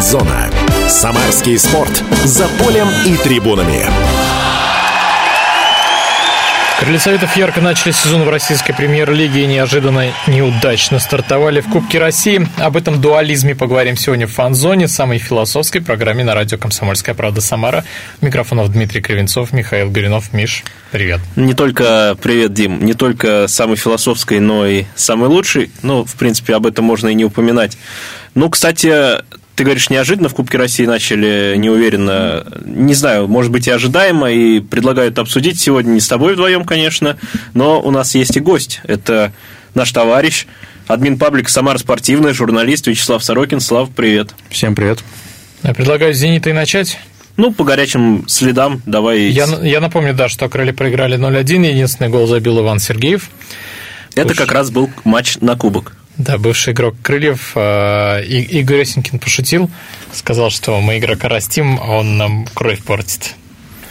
Фанзона. Самарский спорт. За полем и трибунами. Крылья Советов ярко начали сезон в российской премьер-лиге и неожиданно неудачно стартовали в Кубке России. Об этом дуализме поговорим сегодня в фан-зоне, самой философской программе на радио «Комсомольская правда» Самара. Микрофонов Дмитрий Кривенцов, Михаил Горинов. Миш, привет. Не только, привет, Дим, не только самой философской, но и самой лучшей. Ну, в принципе, об этом можно и не упоминать. Ну, кстати, ты говоришь, неожиданно в Кубке России начали неуверенно. Не знаю, может быть и ожидаемо, и предлагают обсудить сегодня не с тобой вдвоем, конечно, но у нас есть и гость. Это наш товарищ, админ паблика «Самара спортивная», журналист Вячеслав Сорокин. Слав, привет. Всем привет. Я предлагаю с «Зенита» и начать. Ну, по горячим следам давай... Я, я напомню, да, что крылья проиграли 0-1, единственный гол забил Иван Сергеев. Это Уж... как раз был матч на кубок. Да, бывший игрок Крыльев э, Игорь Осенькин пошутил, сказал, что мы игрока растим, а он нам кровь портит.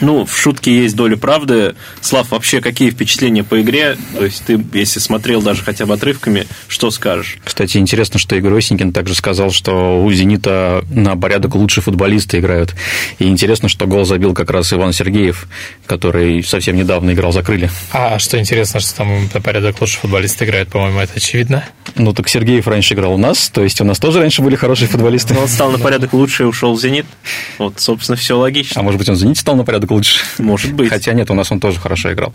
Ну, в шутке есть доля правды. Слав, вообще какие впечатления по игре? То есть ты, если смотрел даже хотя бы отрывками, что скажешь? Кстати, интересно, что Игорь Осенькин также сказал, что у «Зенита» на порядок лучше футболисты играют. И интересно, что гол забил как раз Иван Сергеев, который совсем недавно играл за крылья. А что интересно, что там на порядок лучше футболисты играют, по-моему, это очевидно. Ну, так Сергеев раньше играл у нас, то есть у нас тоже раньше были хорошие футболисты. Но он стал на порядок лучше и ушел в «Зенит». Вот, собственно, все логично. А может быть, он в «Зените» стал на порядок порядок лучше. Может быть. Хотя нет, у нас он тоже хорошо играл.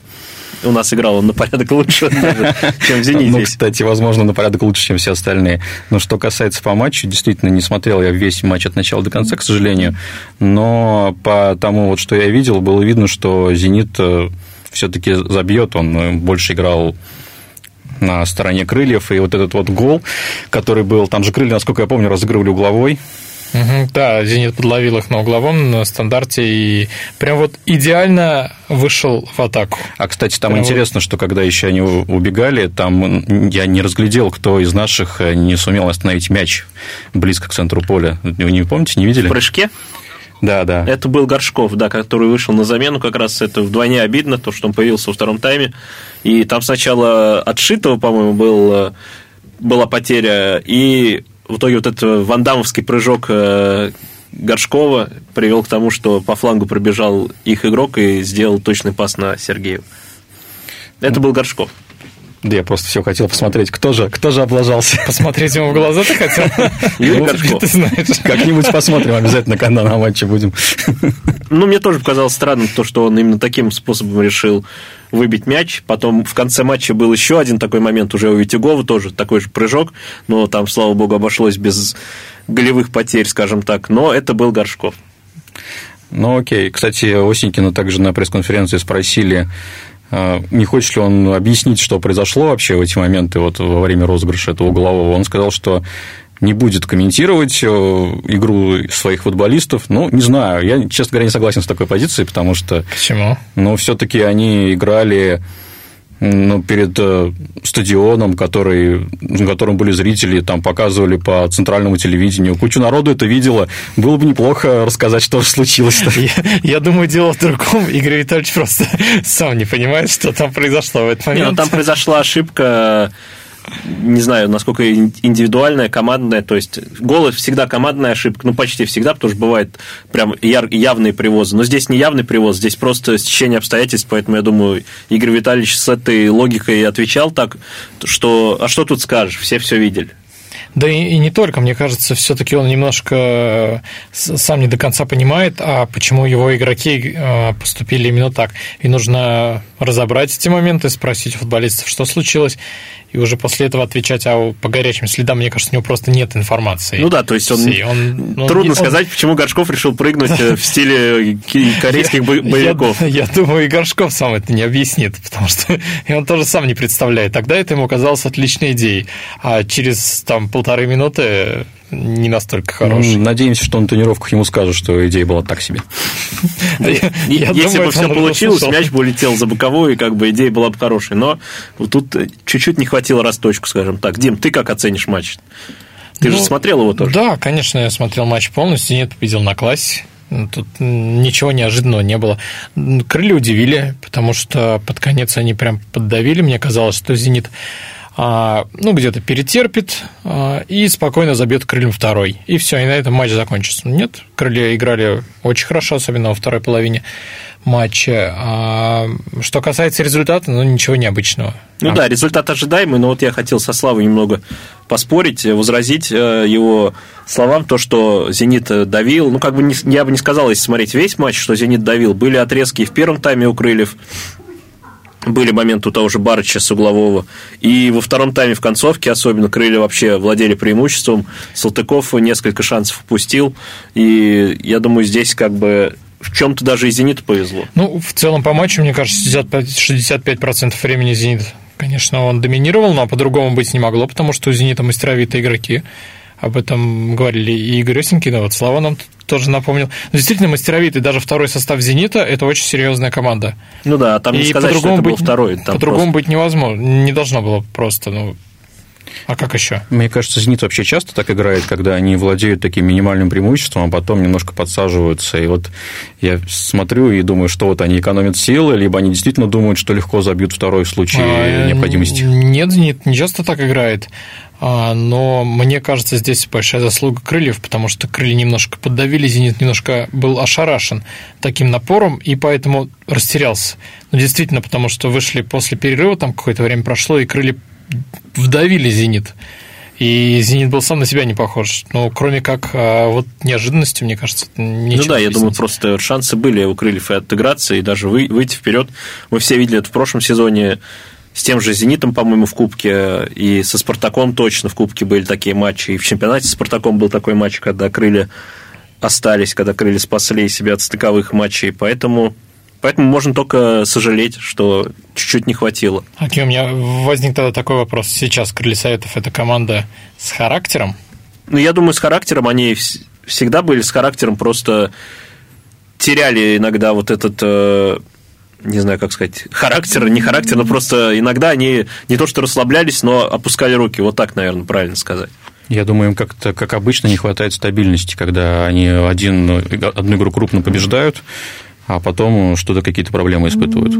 У нас играл он на порядок лучше, чем в «Зените». Ну, кстати, возможно, на порядок лучше, чем все остальные. Но что касается по матчу, действительно, не смотрел я весь матч от начала до конца, к сожалению. Но по тому, вот, что я видел, было видно, что «Зенит» э, все-таки забьет. Он э, больше играл на стороне крыльев, и вот этот вот гол, который был, там же крылья, насколько я помню, разыгрывали угловой, Угу, да, «Зенит» подловил их на угловом, на стандарте, и прям вот идеально вышел в атаку. А, кстати, там прям интересно, вот... что когда еще они убегали, там я не разглядел, кто из наших э, не сумел остановить мяч близко к центру поля. Вы не помните, не видели? В прыжке? Да, да. Это был Горшков, да, который вышел на замену. Как раз это вдвойне обидно, то, что он появился во втором тайме. И там сначала отшитого, по-моему, был, э, была потеря, и в итоге вот этот вандамовский прыжок э, Горшкова привел к тому, что по флангу пробежал их игрок и сделал точный пас на Сергею. Это был Горшков. Да я просто все хотел посмотреть, кто же, кто же облажался. Посмотреть ему в глаза ты хотел? Юрий Горшков. Ты знаешь. Как-нибудь посмотрим обязательно, когда на матче будем. Ну, мне тоже показалось странным то, что он именно таким способом решил выбить мяч. Потом в конце матча был еще один такой момент уже у Витягова, тоже такой же прыжок, но там, слава богу, обошлось без голевых потерь, скажем так. Но это был Горшков. Ну, окей. Кстати, Осенькина также на пресс-конференции спросили, а, не хочет ли он объяснить, что произошло вообще в эти моменты вот во время розыгрыша этого углового. Он сказал, что не будет комментировать э, игру своих футболистов. Ну, не знаю, я, честно говоря, не согласен с такой позицией, потому что... Почему? Ну, все таки они играли ну, перед э, стадионом, который, на котором были зрители, там показывали по центральному телевидению. Кучу народу это видела. Было бы неплохо рассказать, что же случилось. Я, я думаю, дело в другом. Игорь Витальевич просто сам не понимает, что там произошло в этот момент. Не, ну, там произошла ошибка не знаю, насколько индивидуальная, командная, то есть гол всегда командная ошибка, ну почти всегда, потому что бывает прям яр, явные привозы, но здесь не явный привоз, здесь просто стечение обстоятельств, поэтому я думаю, Игорь Витальевич с этой логикой отвечал так, что, а что тут скажешь, все все видели. Да и, и не только, мне кажется, все-таки он немножко э, сам не до конца понимает, а почему его игроки э, поступили именно так. И нужно разобрать эти моменты, спросить у футболистов, что случилось, и уже после этого отвечать, а по горячим следам, мне кажется, у него просто нет информации. Ну да, то есть он, он ну, трудно он, сказать, почему Горшков решил прыгнуть э, в стиле корейских боевиков. Я, я думаю, и Горшков сам это не объяснит, потому что и он тоже сам не представляет. Тогда это ему казалось отличной идеей, а через там полторы минуты не настолько хороший. Ну, надеемся, что на тренировках ему скажут, что идея была так себе. Если бы все получилось, мяч бы улетел за боковую, и как бы идея была бы хорошей. Но тут чуть-чуть не хватило расточку, скажем так. Дим, ты как оценишь матч? Ты же ну, смотрел его тоже? Да, конечно, я смотрел матч полностью, нет, видел на классе. Тут ничего неожиданного не было. Крылья удивили, потому что под конец они прям поддавили. Мне казалось, что «Зенит» ну, где-то перетерпит а, и спокойно забьет крыльям второй. И все, и на этом матч закончится. Нет, крылья играли очень хорошо, особенно во второй половине матча. А что касается результата, ну, ничего необычного. Ну а... да, результат ожидаемый, но вот я хотел со Славой немного поспорить, возразить э, его словам, то, что «Зенит» давил, ну, как бы не, я бы не сказал, если смотреть весь матч, что «Зенит» давил. Были отрезки в первом тайме у Крыльев, были моменты у того же Барыча с углового. И во втором тайме в концовке, особенно крылья вообще владели преимуществом. Салтыков несколько шансов упустил. И я думаю, здесь как бы в чем-то даже и «Зениту» повезло. Ну, в целом по матчу, мне кажется, 65%, 65% времени «Зенит», конечно, он доминировал, но по-другому быть не могло, потому что у «Зенита» мастеровитые игроки. Об этом говорили и Игорь Осенькин, вот Слава нам тоже напомнил. Но действительно, мастеровитый, даже второй состав «Зенита» – это очень серьезная команда. Ну да, там не и сказать, что это был второй. По-другому просто... быть невозможно, не должно было просто, ну, а как еще? Мне кажется, «Зенит» вообще часто так играет, когда они владеют таким минимальным преимуществом, а потом немножко подсаживаются. И вот я смотрю и думаю, что вот они экономят силы, либо они действительно думают, что легко забьют второй в случае а, необходимости. Нет, «Зенит» не часто так играет. А, но мне кажется, здесь большая заслуга крыльев, потому что крылья немножко поддавили, «Зенит» немножко был ошарашен таким напором, и поэтому растерялся. Но действительно, потому что вышли после перерыва, там какое-то время прошло, и крылья вдавили «Зенит». И «Зенит» был сам на себя не похож. Но кроме как а, вот неожиданности, мне кажется, ничего Ну да, я думаю, просто шансы были у Крыльев и отыграться, и даже выйти вперед. Мы все видели это в прошлом сезоне с тем же «Зенитом», по-моему, в Кубке, и со «Спартаком» точно в Кубке были такие матчи. И в чемпионате с «Спартаком» был такой матч, когда крылья остались, когда крылья спасли себя от стыковых матчей. Поэтому Поэтому можно только сожалеть, что чуть-чуть не хватило. Окей, у меня возник тогда такой вопрос. Сейчас Крылья Советов – это команда с характером? Ну, я думаю, с характером они всегда были с характером, просто теряли иногда вот этот э, не знаю, как сказать, характер, не характер, но просто иногда они не то что расслаблялись, но опускали руки. Вот так, наверное, правильно сказать. Я думаю, им как-то, как обычно, не хватает стабильности, когда они один, одну игру крупно побеждают, а потом что-то какие-то проблемы испытывают.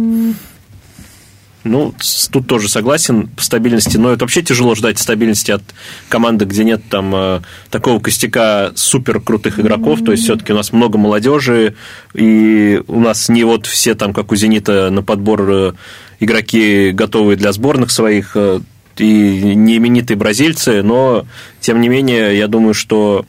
Ну, тут тоже согласен по стабильности, но это вообще тяжело ждать стабильности от команды, где нет там э, такого костяка супер крутых игроков. То есть все-таки у нас много молодежи, и у нас не вот все там, как у Зенита, на подбор э, игроки готовые для сборных своих, э, и не именитые бразильцы, но тем не менее, я думаю, что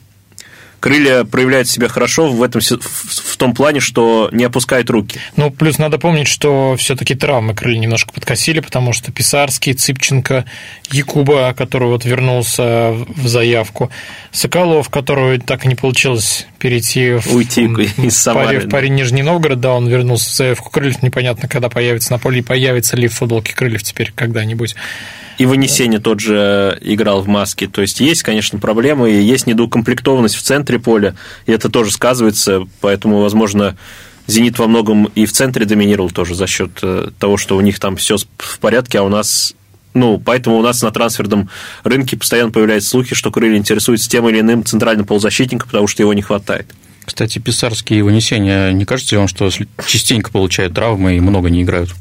крылья проявляют себя хорошо в, этом, в том плане, что не опускают руки. Ну, плюс надо помнить, что все-таки травмы крылья немножко подкосили, потому что Писарский, Цыпченко, Якуба, который вот вернулся в заявку, Соколов, которого так и не получилось перейти в, Уйти из Самары, паре, в паре Нижний Новгород, да, он вернулся в заявку крыльев, непонятно, когда появится на поле, и появится ли в футболке крыльев теперь когда-нибудь. И вынесение тот же играл в маске. То есть есть, конечно, проблемы, и есть недоукомплектованность в центре поля, и это тоже сказывается, поэтому, возможно, «Зенит» во многом и в центре доминировал тоже за счет э, того, что у них там все в порядке, а у нас ну, поэтому у нас на трансферном рынке постоянно появляются слухи, что крылья интересуются тем или иным центральным полузащитником, потому что его не хватает. Кстати, писарские вынесения, не кажется ли вам, что частенько получают травмы и много не играют?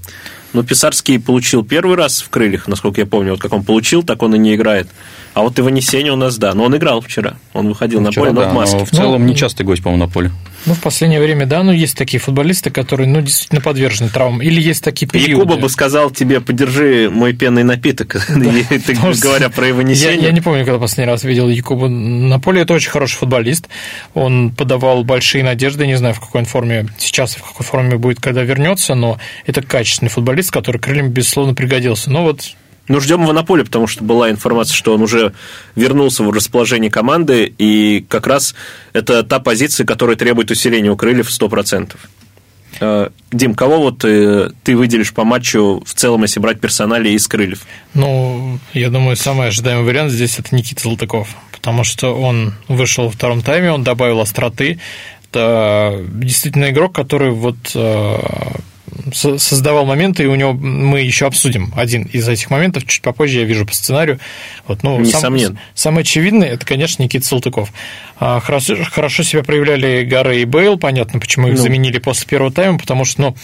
Ну, Писарский получил первый раз в крыльях, насколько я помню. Вот как он получил, так он и не играет. А вот Иванесение у нас, да. Но он играл вчера. Он выходил ну, вчера, на поле, да, но в маске. Но в целом ну, нечастый гость, по-моему, на поле. Ну, в последнее время, да, но есть такие футболисты, которые, ну, действительно подвержены травмам. Или есть такие периоды. Якуба бы сказал тебе, подержи мой пенный напиток, говоря про его несение. Я не помню, когда последний раз видел Якуба на поле. Это очень хороший футболист. Он подавал большие надежды, не знаю, в какой он форме сейчас, в какой форме будет, когда вернется, но это качественный футболист, который крыльям, безусловно, пригодился. Но вот ну, ждем его на поле, потому что была информация, что он уже вернулся в расположение команды, и как раз это та позиция, которая требует усиления у крыльев 100%. Э, Дим, кого вот ты, э, ты выделишь по матчу в целом, если брать персонали из крыльев? Ну, я думаю, самый ожидаемый вариант здесь это Никита Золотыков, потому что он вышел во втором тайме, он добавил остроты. Это действительно игрок, который вот э, создавал моменты, и у него мы еще обсудим один из этих моментов, чуть попозже я вижу по сценарию. Вот, ну, Несомненно. Сам, самый очевидный это, конечно, Никита Салтыков. А, хорошо, хорошо себя проявляли Гары и Бейл, понятно, почему их ну. заменили после первого тайма, потому что, ну,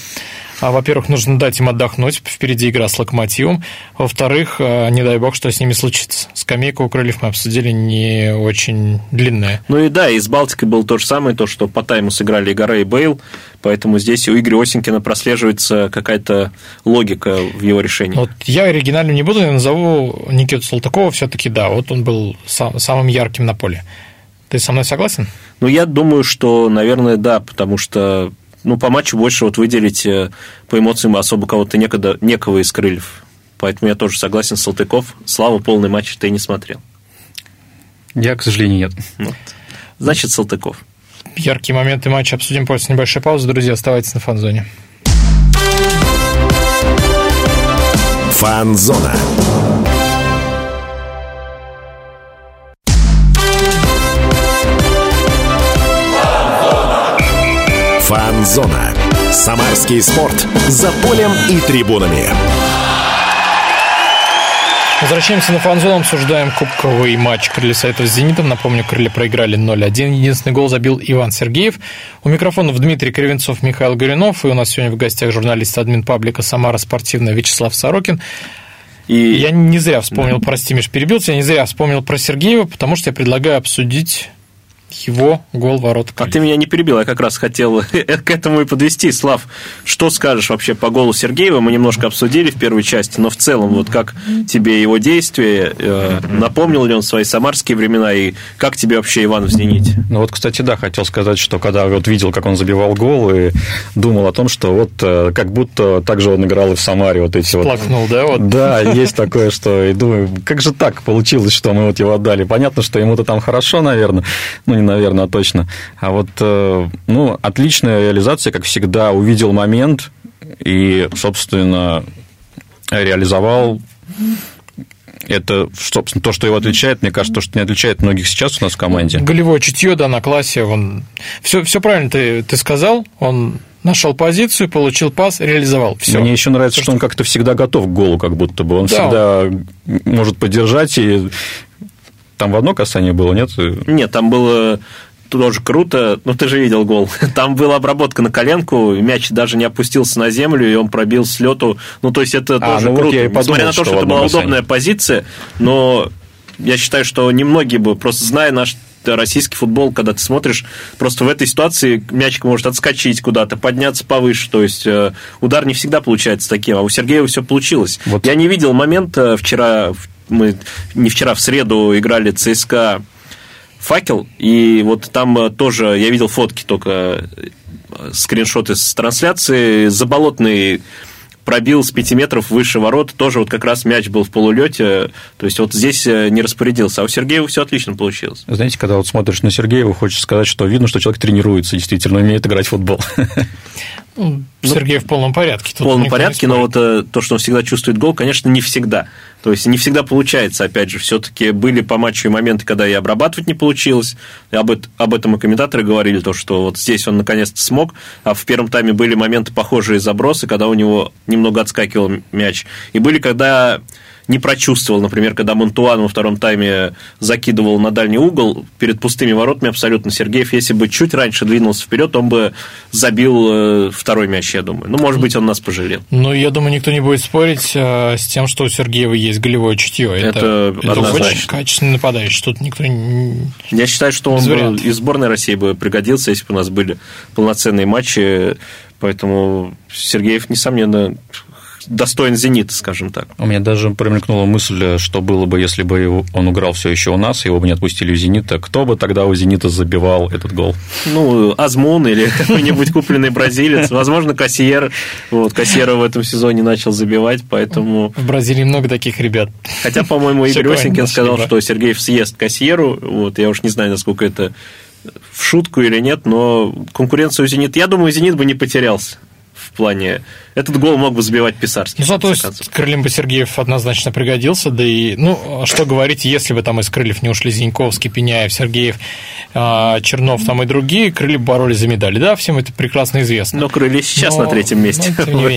А, во-первых, нужно дать им отдохнуть, впереди игра с Локомотивом. Во-вторых, а, не дай бог, что с ними случится. Скамейка у Крыльев мы обсудили не очень длинная. Ну и да, и с Балтикой было то же самое, то, что по тайму сыграли Игора и Бейл, поэтому здесь у Игоря Осенькина прослеживается какая-то логика в его решении. Вот я оригинальным не буду, я назову Никиту Салтыкова все-таки, да, вот он был сам, самым ярким на поле. Ты со мной согласен? Ну, я думаю, что, наверное, да, потому что ну, по матчу больше вот выделить э, по эмоциям особо кого-то некогда, некого из крыльев. Поэтому я тоже согласен с Салтыков. Слава, полный матч ты не смотрел. Я, к сожалению, нет. Вот. Значит, Салтыков. Яркие моменты матча обсудим после небольшой паузы. Друзья, оставайтесь на фан-зоне. Фан-зона. Фан-зона. Самарский спорт. За полем и трибунами. Возвращаемся на фан-зону, обсуждаем кубковый матч Крылья Советов с «Зенитом». Напомню, Крылья проиграли 0-1. Единственный гол забил Иван Сергеев. У микрофонов Дмитрий Кривенцов, Михаил Горюнов. И у нас сегодня в гостях журналист админ паблика «Самара спортивная» Вячеслав Сорокин. И я не зря вспомнил, да. прости, Миш, перебился, я не зря вспомнил про Сергеева, потому что я предлагаю обсудить его гол ворот. А ты меня не перебил, я как раз хотел к этому и подвести. Слав, что скажешь вообще по голу Сергеева? Мы немножко обсудили в первой части, но в целом, вот как тебе его действие, э, напомнил ли он свои самарские времена, и как тебе вообще Иван в «Зените»? Ну вот, кстати, да, хотел сказать, что когда вот видел, как он забивал гол, и думал о том, что вот э, как будто так же он играл и в Самаре, вот эти вот... Плакнул, да? Вот. Да, есть такое, что, и думаю, как же так получилось, что мы вот его отдали? Понятно, что ему-то там хорошо, наверное, ну, не наверное, точно. А вот, э, ну, отличная реализация, как всегда, увидел момент и, собственно, реализовал это, собственно, то, что его отличает, мне кажется, то, что не отличает многих сейчас у нас в команде. Голевое чутье, да, на классе, он... Все, все правильно ты, ты сказал, он нашел позицию, получил пас, реализовал. Все. Мне еще нравится, то, что он как-то всегда готов к голу, как будто бы. Он да. всегда может поддержать и там в одно касание было, нет? Нет, там было тоже круто. Ну, ты же видел гол. Там была обработка на коленку, мяч даже не опустился на землю, и он пробил с лету. Ну, то есть это а, тоже ну круто. Вот подумал, Несмотря на то, что, что это была касание. удобная позиция, но я считаю, что немногие бы, просто зная наш российский футбол, когда ты смотришь, просто в этой ситуации мячик может отскочить куда-то, подняться повыше, то есть э, удар не всегда получается таким, а у Сергеева все получилось. Вот. Я не видел момента вчера, мы не вчера, в среду играли ЦСКА факел, и вот там э, тоже я видел фотки только э, скриншоты с трансляции, заболотный пробил с 5 метров выше ворот, тоже вот как раз мяч был в полулете, то есть вот здесь э, не распорядился, а у Сергеева все отлично получилось. Знаете, когда вот смотришь на Сергеева, хочешь сказать, что видно, что человек тренируется, действительно умеет играть в футбол. Ну, Сергей в полном порядке. В полном порядке, но вот то, что он всегда чувствует гол, конечно, не всегда. То есть не всегда получается, опять же, все-таки были по матчу моменты, когда и обрабатывать не получилось. И об, об этом и комментаторы говорили, то, что вот здесь он наконец-то смог, а в первом тайме были моменты похожие забросы, когда у него немного отскакивал мяч. И были, когда не прочувствовал, например, когда Монтуан во втором тайме закидывал на дальний угол перед пустыми воротами абсолютно Сергеев, если бы чуть раньше двинулся вперед, он бы забил э, второй мяч, я думаю. Ну, может быть, он нас пожалел. Ну, я думаю, никто не будет спорить э, с тем, что у Сергеева есть голевое чутье. Это, это, это очень качественный нападающий. Тут никто не... Я считаю, что он бы из сборной России бы пригодился, если бы у нас были полноценные матчи. Поэтому Сергеев, несомненно, достоин «Зенита», скажем так. У меня даже промелькнула мысль, что было бы, если бы он играл все еще у нас, его бы не отпустили у «Зенита», кто бы тогда у «Зенита» забивал этот гол? Ну, Азмун или какой-нибудь купленный бразилец, возможно, Кассиер. Вот, Кассиера в этом сезоне начал забивать, поэтому... В Бразилии много таких ребят. Хотя, по-моему, Игорь Осенькин сказал, что Сергеев съест Кассиеру, вот, я уж не знаю, насколько это в шутку или нет, но конкуренцию «Зенит», я думаю, «Зенит» бы не потерялся в плане... Этот гол мог бы забивать Писарский. Ну, зато Крыльям бы Сергеев однозначно пригодился, да и, ну, что говорить, если бы там из Крыльев не ушли Зиньковский, Пеняев, Сергеев, а, Чернов там и другие, Крылья бы боролись за медали, да, всем это прекрасно известно. Но Крылья сейчас Но, на третьем месте. Ну,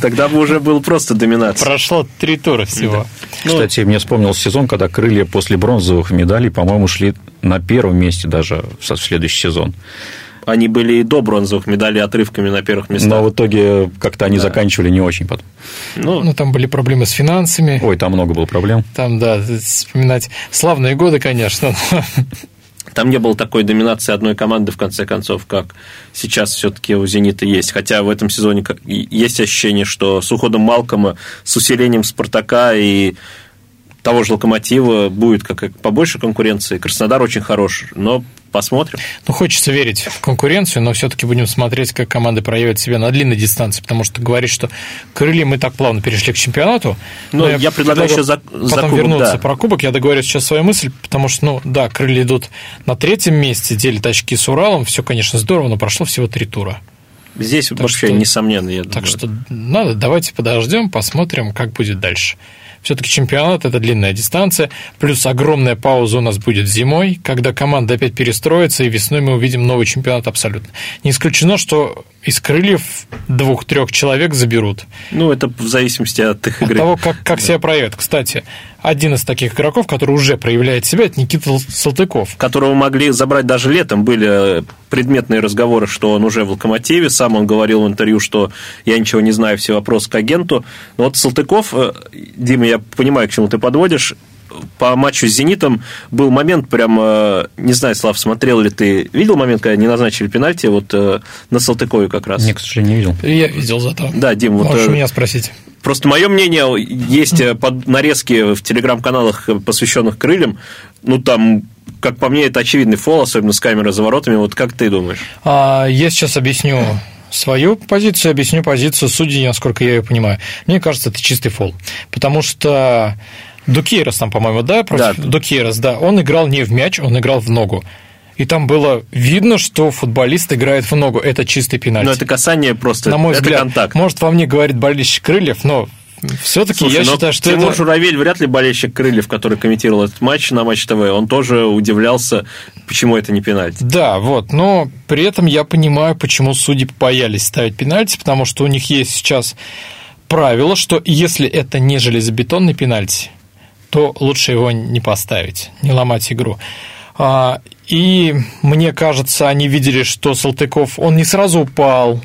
Тогда бы уже был просто доминация. Прошло три тура всего. Кстати, мне вспомнил сезон, когда Крылья после бронзовых медалей, по-моему, шли на первом месте даже в следующий сезон. Они были и до бронзовых медалей отрывками на первых местах. Но в итоге как-то они да. заканчивали не очень потом. Ну, ну, там были проблемы с финансами. Ой, там много было проблем. Там, да, вспоминать славные годы, конечно. Там не было такой доминации одной команды, в конце концов, как сейчас все-таки у «Зенита» есть. Хотя в этом сезоне есть ощущение, что с уходом Малкома, с усилением «Спартака» и того же «Локомотива» будет как побольше конкуренции. Краснодар очень хорош, но посмотрим. Ну, хочется верить в конкуренцию, но все-таки будем смотреть, как команды проявят себя на длинной дистанции, потому что говорить, что крылья мы так плавно перешли к чемпионату. Ну, я, я предлагаю еще за, потом за кубок, вернуться да. про кубок. Я договорю сейчас свою мысль, потому что, ну, да, крылья идут на третьем месте, делят очки с Уралом, все, конечно, здорово, но прошло всего три тура. Здесь так вообще что, несомненно, я Так думаю. что надо, давайте подождем, посмотрим, как будет дальше. Все-таки чемпионат – это длинная дистанция, плюс огромная пауза у нас будет зимой, когда команда опять перестроится, и весной мы увидим новый чемпионат абсолютно. Не исключено, что из крыльев двух-трех человек заберут. Ну, это в зависимости от их игры. От того, как, как да. себя проявят. Кстати, один из таких игроков, который уже проявляет себя, это Никита Салтыков. Которого могли забрать даже летом. Были предметные разговоры, что он уже в «Локомотиве». Сам он говорил в интервью, что я ничего не знаю, все вопросы к агенту. Но вот Салтыков, э, Дима, я понимаю, к чему ты подводишь, по матчу с «Зенитом» был момент прям, э, не знаю, Слав, смотрел ли ты, видел момент, когда не назначили пенальти вот э, на Салтыкове как раз? Нет, к сожалению, не видел. Я видел зато. Да, Дим, вот... Можешь меня спросить. Просто мое мнение, есть под нарезки в телеграм-каналах, посвященных крыльям, ну, там как по мне, это очевидный фол, особенно с камерой за воротами. Вот как ты думаешь? А, я сейчас объясню свою позицию, объясню позицию судей, насколько я ее понимаю. Мне кажется, это чистый фол. Потому что Дукейрос там, по-моему, да, против да. Дукейрос, да, он играл не в мяч, он играл в ногу. И там было видно, что футболист играет в ногу. Это чистый пенальти. Но это касание просто, На мой это взгляд, контакт. Может, во мне говорит болельщик крыльев, но все-таки я считаю, что Тимур это... Журавель вряд ли болельщик Крыльев, который комментировал этот матч на Матч ТВ, он тоже удивлялся, почему это не пенальти. Да, вот, но при этом я понимаю, почему судьи боялись ставить пенальти, потому что у них есть сейчас правило, что если это не железобетонный пенальти, то лучше его не поставить, не ломать игру. А, и мне кажется, они видели, что Салтыков, он не сразу упал,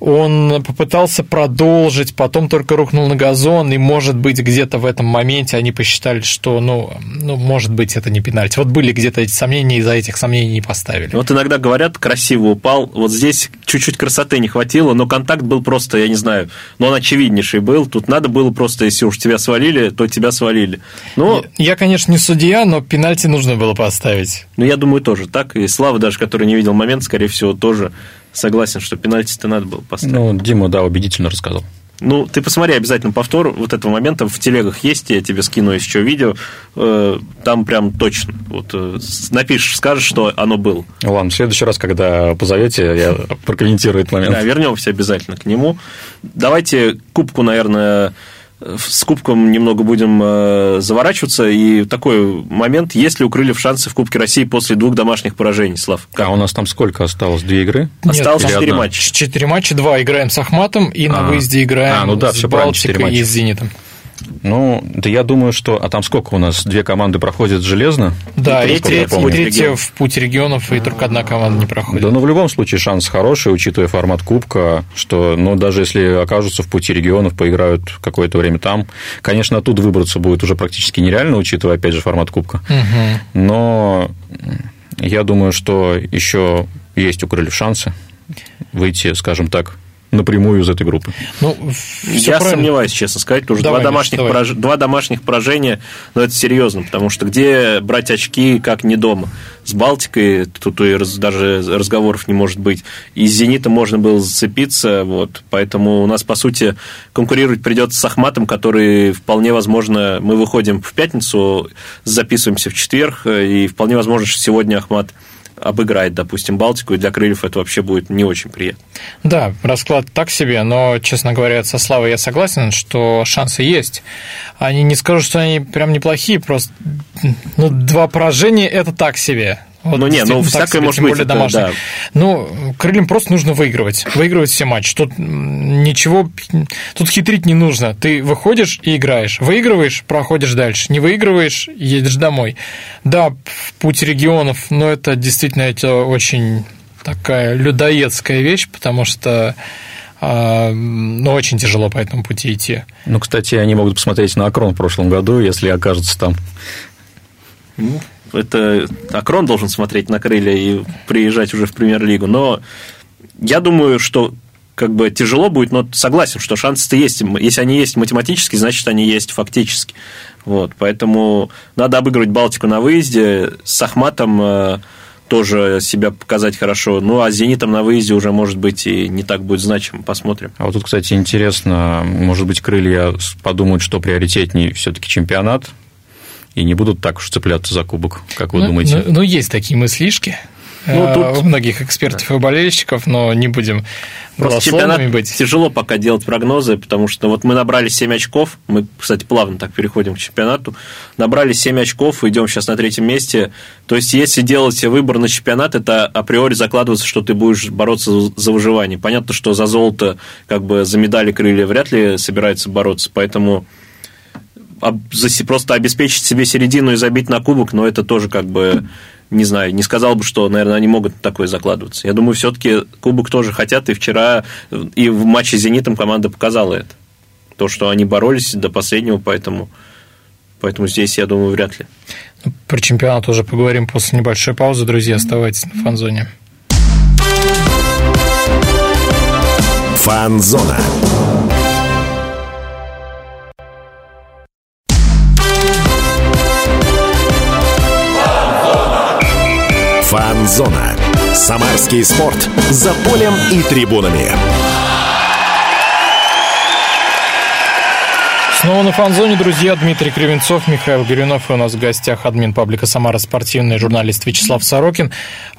он попытался продолжить, потом только рухнул на газон, и, может быть, где-то в этом моменте они посчитали, что, ну, ну может быть, это не пенальти. Вот были где-то эти сомнения, и за этих сомнений не поставили. Вот иногда говорят, красиво упал, вот здесь чуть-чуть красоты не хватило, но контакт был просто, я не знаю, но он очевиднейший был, тут надо было просто, если уж тебя свалили, то тебя свалили. Но... Я, конечно, не судья, но пенальти нужно было поставить. Ну, я думаю, тоже так, и Слава даже, который не видел момент, скорее всего, тоже согласен, что пенальти-то надо было поставить. Ну, Дима, да, убедительно рассказал. Ну, ты посмотри обязательно повтор вот этого момента. В телегах есть, я тебе скину еще видео. Э, там прям точно. Вот э, напишешь, скажешь, что оно было. Ладно, в следующий раз, когда позовете, я прокомментирую этот момент. Да, вернемся обязательно к нему. Давайте кубку, наверное, с Кубком немного будем э, заворачиваться. И такой момент, есть ли у Крыльев шансы в Кубке России после двух домашних поражений, Слав? А у нас там сколько осталось? Две игры? Нет, осталось четыре матча. Четыре матча, два играем с Ахматом, и а, на выезде играем а, ну да, с Балтикой и с Зенитом. Ну, да я думаю, что... А там сколько у нас? Две команды проходят железно? Да, и, третья, и третья в путь регионов, и только одна команда не проходит. Да, ну, в любом случае шанс хороший, учитывая формат Кубка, что, ну, даже если окажутся в пути регионов, поиграют какое-то время там, конечно, оттуда выбраться будет уже практически нереально, учитывая, опять же, формат Кубка. Угу. Но я думаю, что еще есть у Крыльев шансы выйти, скажем так, напрямую из этой группы. Ну, Я правильно. сомневаюсь, честно сказать, потому что два, домашних пораж... два домашних поражения, но ну, это серьезно, потому что где брать очки, как не дома? С Балтикой тут и раз... даже разговоров не может быть. И с «Зенитом» можно было зацепиться, вот, поэтому у нас, по сути, конкурировать придется с «Ахматом», который вполне возможно, мы выходим в пятницу, записываемся в четверг, и вполне возможно, что сегодня «Ахмат» обыграет, допустим, Балтику, и для крыльев это вообще будет не очень приятно. Да, расклад так себе, но, честно говоря, со Славой я согласен, что шансы есть. Они не скажу, что они прям неплохие, просто ну, два поражения – это так себе. Вот, ну, не, ну, всякое может быть. Более это, да. Ну, крыльям просто нужно выигрывать. Выигрывать все матчи. Тут ничего... Тут хитрить не нужно. Ты выходишь и играешь. Выигрываешь – проходишь дальше. Не выигрываешь – едешь домой. Да, в путь регионов, но это действительно это очень такая людоедская вещь, потому что а, ну, очень тяжело по этому пути идти. Ну, кстати, они могут посмотреть на Акрон в прошлом году, если окажутся там. Это Акрон должен смотреть на крылья и приезжать уже в премьер-лигу. Но я думаю, что как бы тяжело будет, но согласен, что шансы-то есть. Если они есть математически, значит, они есть фактически. Вот, поэтому надо обыгрывать Балтику на выезде. С Ахматом э, тоже себя показать хорошо. Ну, а с «Зенитом» на выезде уже, может быть, и не так будет значимо. Посмотрим. А вот тут, кстати, интересно, может быть, крылья подумают, что приоритетнее все таки чемпионат, и не будут так уж цепляться за кубок, как вы ну, думаете? Ну, ну, есть такие мыслишки. Ну, э, тут... у многих экспертов и болельщиков, но не будем Просто чемпионат быть. тяжело пока делать прогнозы, потому что вот мы набрали 7 очков, мы, кстати, плавно так переходим к чемпионату, набрали 7 очков, идем сейчас на третьем месте. То есть, если делать выбор на чемпионат, это априори закладывается, что ты будешь бороться за выживание. Понятно, что за золото, как бы за медали крылья вряд ли собирается бороться, поэтому просто обеспечить себе середину и забить на кубок, но это тоже как бы не знаю, не сказал бы, что, наверное, они могут такое закладываться. Я думаю, все-таки кубок тоже хотят, и вчера и в матче с «Зенитом» команда показала это. То, что они боролись до последнего, поэтому, поэтому здесь, я думаю, вряд ли. Ну, про чемпионат уже поговорим после небольшой паузы. Друзья, оставайтесь на фан-зоне. Фан-зона. Фан-зона. Самарский спорт. За полем и трибунами. Снова на фан-зоне, друзья. Дмитрий Кривенцов, Михаил Горюнов. И у нас в гостях админ паблика «Самара спортивный» журналист Вячеслав Сорокин.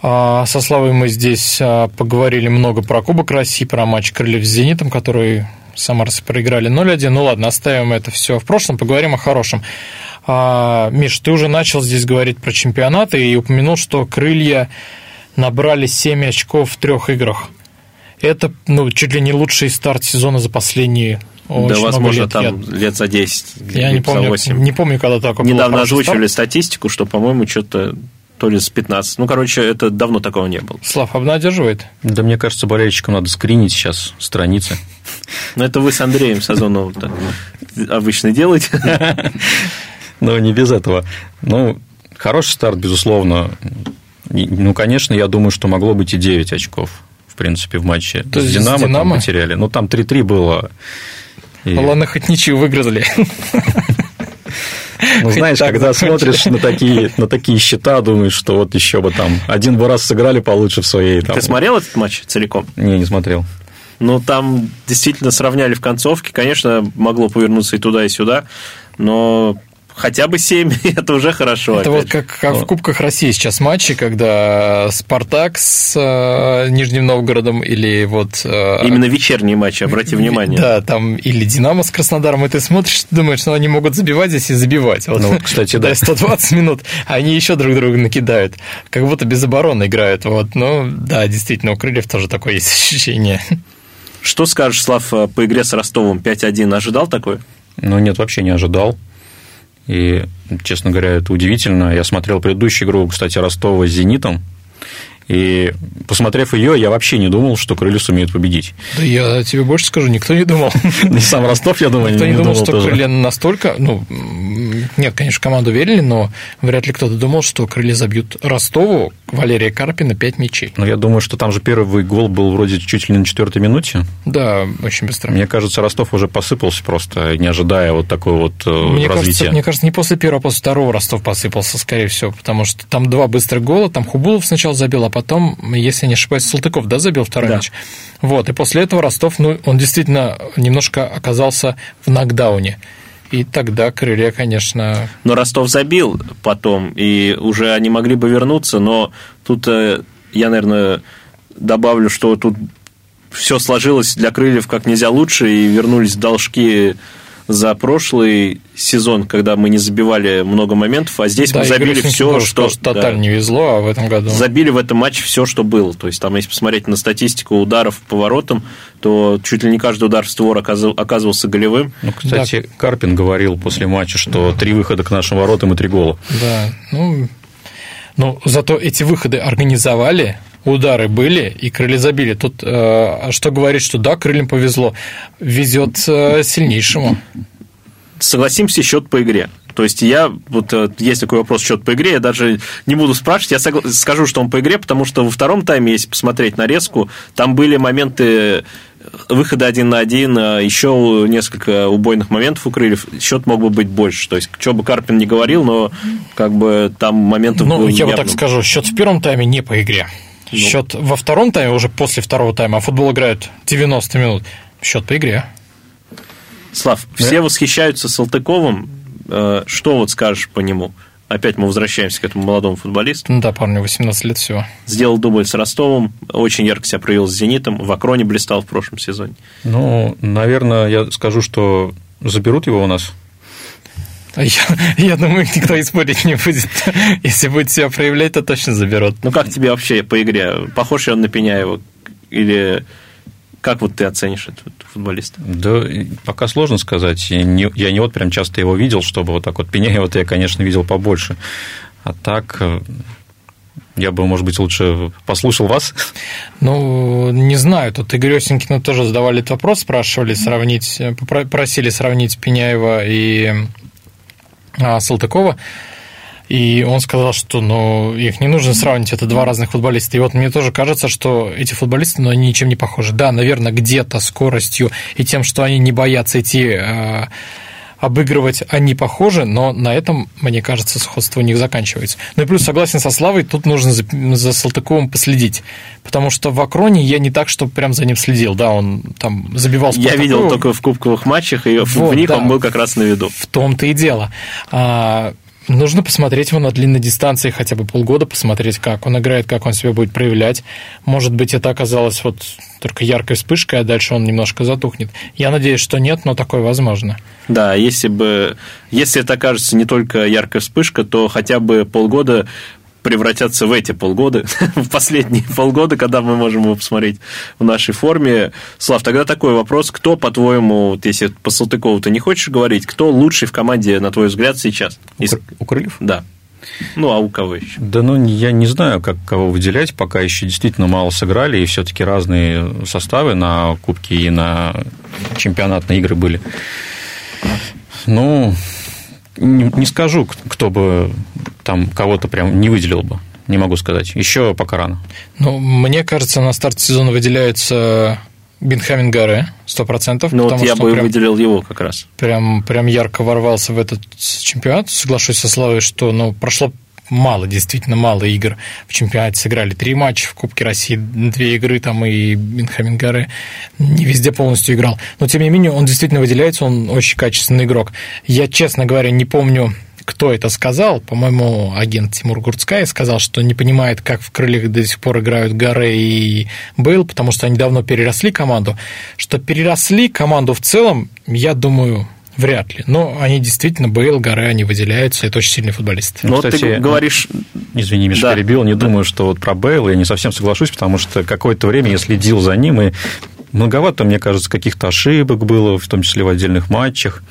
А, со Славой мы здесь а, поговорили много про Кубок России, про матч Крыльев с «Зенитом», который самарцы проиграли 0-1. Ну ладно, оставим это все в прошлом, поговорим о хорошем. А, Миш, ты уже начал здесь говорить про чемпионаты и упомянул, что крылья набрали 7 очков в трех играх. Это ну, чуть ли не лучший старт сезона за последние очень да, возможно, лет. там я... лет за 10, я не помню, 8. не помню, когда такое Недавно озвучивали старт. статистику, что, по-моему, что-то то ли с 15. Ну, короче, это давно такого не было. Слав, обнадеживает? Да, мне кажется, болельщикам надо скринить сейчас страницы. Ну, это вы с Андреем Сазоновым обычно делаете. Но не без этого. Ну, хороший старт, безусловно. Ну, конечно, я думаю, что могло быть и 9 очков, в принципе, в матче. То с Динамо, Динамо? там потеряли. Ну, там 3-3 было. И... Ладно, хоть ничего выиграли. Ну, знаешь, когда смотришь на такие, на такие счета, думаешь, что вот еще бы там один бы раз сыграли получше в своей. Там... Ты смотрел этот матч целиком? Не, не смотрел. Ну, там действительно сравняли в концовке. Конечно, могло повернуться и туда, и сюда, но хотя бы 7, это уже хорошо. Это вот как, как в Кубках России сейчас матчи, когда Спартак с э, Нижним Новгородом или вот... Э, Именно вечерние матчи, обрати внимание. Да, там или Динамо с Краснодаром, и ты смотришь, ты думаешь, что они могут забивать здесь и забивать. Вот, ну, кстати, да. 120 минут, а они еще друг друга накидают. Как будто без обороны играют. Вот, ну, да, действительно, у Крыльев тоже такое есть ощущение. Что скажешь, Слав, по игре с Ростовом 5-1? Ожидал такое? Ну, нет, вообще не ожидал. И, честно говоря, это удивительно. Я смотрел предыдущую игру, кстати, Ростова с «Зенитом», и посмотрев ее, я вообще не думал, что крылья сумеют победить. Да я тебе больше скажу, никто не думал. И сам Ростов, я думаю, никто не, не думал, что тоже. крылья настолько. Ну, нет, конечно, команду верили, но вряд ли кто-то думал, что крылья забьют Ростову Валерия Карпина 5 мячей. Ну, я думаю, что там же первый гол был вроде чуть ли не на четвертой минуте. Да, очень быстро. Мне кажется, Ростов уже посыпался просто, не ожидая вот такой вот э, мне развития. Кажется, мне кажется, не после первого, а после второго Ростов посыпался, скорее всего, потому что там два быстрых гола, там Хубулов сначала забил, а потом, если не ошибаюсь, Салтыков, да, забил второй да. мяч? Вот, и после этого Ростов, ну, он действительно немножко оказался в нокдауне. И тогда крылья, конечно... Но Ростов забил потом, и уже они могли бы вернуться, но тут э, я, наверное, добавлю, что тут все сложилось для крыльев как нельзя лучше, и вернулись должки за прошлый сезон, когда мы не забивали много моментов, а здесь да, мы забили все, что... что тотально да, не везло, а в этом году... Забили в этом матче все, что было. То есть, там, если посмотреть на статистику ударов по воротам, то чуть ли не каждый удар в створ оказывался голевым. Ну, кстати, да. Карпин говорил после матча, что три выхода к нашим воротам и три гола. Да, ну, но зато эти выходы организовали удары были, и крылья забили. Тут э, что говорит, что да, крыльям повезло. Везет э, сильнейшему. Согласимся, счет по игре. То есть я, вот э, есть такой вопрос, счет по игре, я даже не буду спрашивать, я согла- скажу, что он по игре, потому что во втором тайме, если посмотреть нарезку, там были моменты выхода один на один, а еще несколько убойных моментов у крыльев, счет мог бы быть больше. То есть, что бы Карпин не говорил, но как бы там моментов Ну, я вот явно. так скажу, счет в первом тайме не по игре. Ну. Счет во втором тайме, уже после второго тайма, а футбол играют 90 минут, счет по игре. Слав, все восхищаются Салтыковым. Э, Что вот скажешь по нему? Опять мы возвращаемся к этому молодому футболисту. Ну да, парню 18 лет всего. Сделал дубль с Ростовом, очень ярко себя проявил с «Зенитом», в Акроне блистал в прошлом сезоне. Ну, наверное, я скажу, что заберут его у нас. А Я, я думаю, никто и спорить не будет. Если будет себя проявлять, то точно заберут. Ну, как тебе вообще по игре? Похож ли он на Пеняева? Или как вот ты оценишь этого футболиста? Да, пока сложно сказать. Я не, я не вот прям часто его видел, чтобы вот так вот Пеняева-то я, конечно, видел побольше. А так, э, я бы, может быть, лучше послушал вас. Ну, не знаю, тут Игорь Осенькину тоже задавали этот вопрос, спрашивали сравнить, попро- просили сравнить Пеняева и Салтыкова. И он сказал, что ну, их не нужно сравнивать, это два разных футболиста. И вот мне тоже кажется, что эти футболисты, ну, они ничем не похожи. Да, наверное, где-то скоростью и тем, что они не боятся идти э, обыгрывать, они похожи, но на этом, мне кажется, сходство у них заканчивается. Ну и плюс, согласен со Славой, тут нужно за, за Салтыковым последить. Потому что в Акроне я не так, что прям за ним следил. Да, он там забивал Я видел только в кубковых матчах, и в- Вот, в них да. он был как раз на виду. В том-то и дело. А, нужно посмотреть его на длинной дистанции, хотя бы полгода посмотреть, как он играет, как он себя будет проявлять. Может быть, это оказалось вот только яркой вспышкой, а дальше он немножко затухнет. Я надеюсь, что нет, но такое возможно. Да, если бы, если это окажется не только яркая вспышка, то хотя бы полгода превратятся в эти полгода, в последние полгода, когда мы можем его посмотреть в нашей форме. Слав, тогда такой вопрос. Кто, по-твоему, вот если по Салтыкову ты не хочешь говорить, кто лучший в команде, на твой взгляд, сейчас? Из- У, Кры- у Крыльев? Да. Ну, а у кого еще? Да ну, я не знаю, как кого выделять, пока еще действительно мало сыграли, и все-таки разные составы на кубки и на чемпионатные игры были. Ну, не скажу, кто бы там кого-то прям не выделил бы. Не могу сказать. Еще пока рано. Ну, мне кажется, на старте сезона выделяются Бенхамин Гаре, 100%. Ну, вот я бы прям, выделил его как раз. прям, прям ярко ворвался в этот чемпионат. Соглашусь со Славой, что ну, прошло мало, действительно мало игр в чемпионате. Сыграли три матча в Кубке России, две игры там и Бенхамин Гаре не везде полностью играл. Но, тем не менее, он действительно выделяется, он очень качественный игрок. Я, честно говоря, не помню, кто это сказал. По-моему, агент Тимур Гурцкай сказал, что не понимает, как в крыльях до сих пор играют Гаре и Бейл, потому что они давно переросли команду. Что переросли команду в целом, я думаю, вряд ли. Но они действительно, Бейл, Гаре, они выделяются, это очень сильные футболисты. Ну, вот кстати, ты говоришь, Извини, Миша, Да. перебил. Не думаю, что вот про Бейла я не совсем соглашусь, потому что какое-то время я следил за ним, и многовато, мне кажется, каких-то ошибок было, в том числе в отдельных матчах.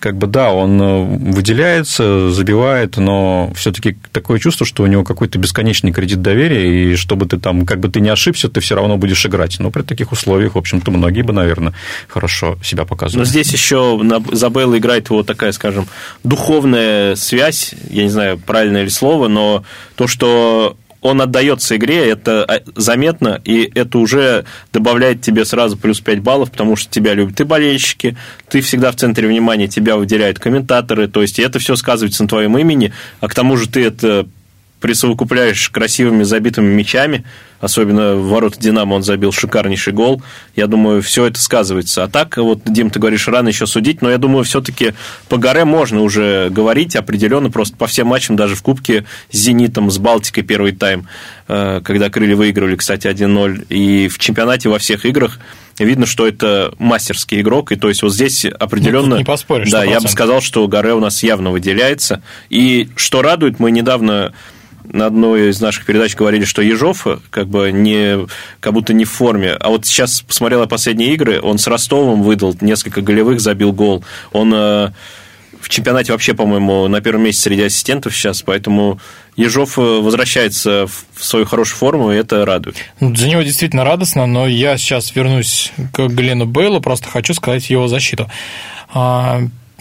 Как бы да, он э, выделяется, забивает, но все-таки такое чувство, что у него какой-то бесконечный кредит доверия, и чтобы ты там, как бы ты не ошибся, ты все равно будешь играть. Но при таких условиях, в общем-то, многие бы, наверное, хорошо себя Но показывали. здесь еще за Бейла играет его такая, скажем, духовная связь, я не знаю, правильное ли слово, но то, что он отдается игре, это а, заметно, и это уже добавляет тебе сразу плюс 5 баллов, потому что тебя любят и болельщики, ты всегда в центре внимания, тебя выделяют комментаторы, то есть это все сказывается на твоем имени, а к тому же ты это присовокупляешь красивыми забитыми мячами, особенно в ворота Динамо он забил шикарнейший гол. Я думаю, все это сказывается. А так, вот, Дим, ты говоришь, рано еще судить, но я думаю, все-таки по горе можно уже говорить определенно, просто по всем матчам, даже в Кубке с Зенитом, с Балтикой первый тайм, э, когда крылья выигрывали, кстати, 1-0, и в чемпионате во всех играх видно, что это мастерский игрок, и то есть вот здесь определенно... Ну, не поспоришь, Да, я 100%. бы сказал, что Гаре у нас явно выделяется. И что радует, мы недавно на одной из наших передач говорили, что Ежов как бы не, как будто не в форме. А вот сейчас посмотрел я последние игры, он с Ростовом выдал несколько голевых, забил гол. Он э, в чемпионате вообще, по-моему, на первом месте среди ассистентов сейчас, поэтому Ежов э, возвращается в свою хорошую форму, и это радует. Ну, для него действительно радостно, но я сейчас вернусь к Глену Бейлу, просто хочу сказать его защиту.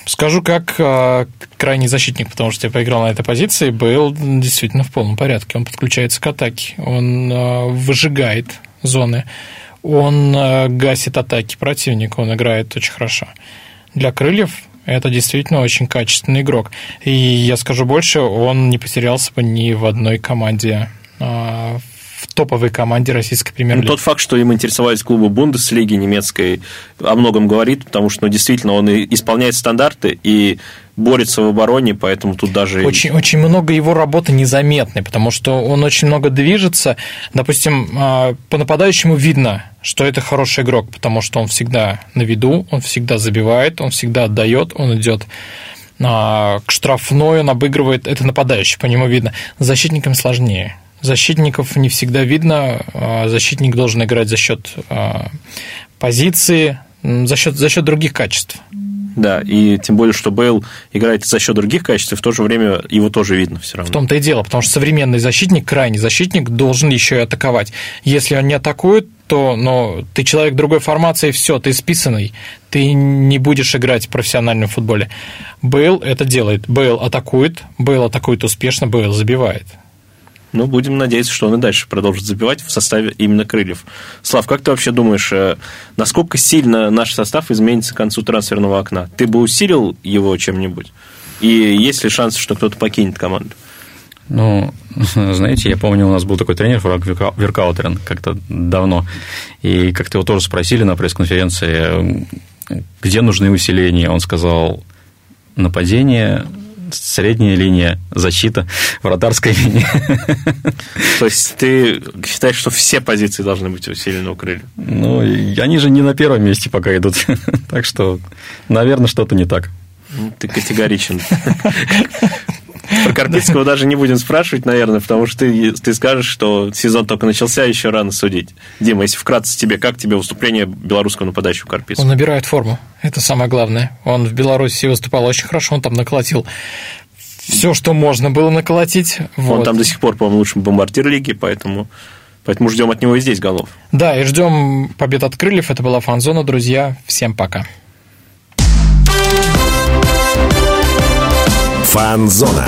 Скажу как а, крайний защитник, потому что я поиграл на этой позиции, Бейл действительно в полном порядке. Он подключается к атаке, он а, выжигает зоны, он гасит атаки противника, он играет очень хорошо. Для крыльев это действительно очень качественный игрок. И я скажу больше, он не потерялся бы ни в одной команде а, в топовой команде российской премьер-лиги. Ну, тот факт, что им интересовались клубы Бундеслиги немецкой, о многом говорит, потому что ну, действительно он исполняет стандарты и борется в обороне, поэтому тут даже... Очень, очень много его работы незаметной, потому что он очень много движется. Допустим, а, по нападающему видно, что это хороший игрок, потому что он всегда на виду, он всегда забивает, он всегда отдает, он идет а, к штрафной, он обыгрывает, это нападающий, по нему видно. С защитником сложнее. Защитников не всегда видно, а, защитник должен играть за счет позиции, за счет, за счет других качеств. Да, и тем более, что Бейл играет за счет других качеств, и в то же время его тоже видно все равно. В том-то и дело, потому что современный защитник, крайний защитник, должен еще и атаковать. Если он не атакует, то но ты человек другой формации, все, ты списанный, ты не будешь играть в профессиональном футболе. Бейл это делает. Бейл атакует, Бейл атакует успешно, Бейл забивает. Ну, будем надеяться, что он и дальше продолжит забивать в составе именно крыльев. Слав, как ты вообще думаешь, э, насколько сильно наш состав изменится к концу трансферного окна? Ты бы усилил его чем-нибудь? И есть ли шанс, что кто-то покинет команду? Ну, знаете, я помню, у нас был такой тренер Франк Веркаутерен как-то давно, и как-то его тоже спросили на пресс-конференции, где нужны усиления. Он сказал, нападение, средняя линия, защита, вратарская линия. То есть ты считаешь, что все позиции должны быть усилены у крыльев? Ну, они же не на первом месте пока идут. Так что, наверное, что-то не так. Ты категоричен. Про Карпицкого даже не будем спрашивать, наверное, потому что ты, ты скажешь, что сезон только начался, еще рано судить. Дима, если вкратце тебе, как тебе выступление белорусского нападающего Карпицкого? Он набирает форму, это самое главное. Он в Беларуси выступал очень хорошо, он там наколотил все, что можно было наколотить. Вот. Он там до сих пор, по-моему, лучший бомбардир лиги, поэтому Поэтому ждем от него и здесь голов. Да, и ждем побед от крыльев. Это была фанзона, друзья. Всем пока. Фанзона.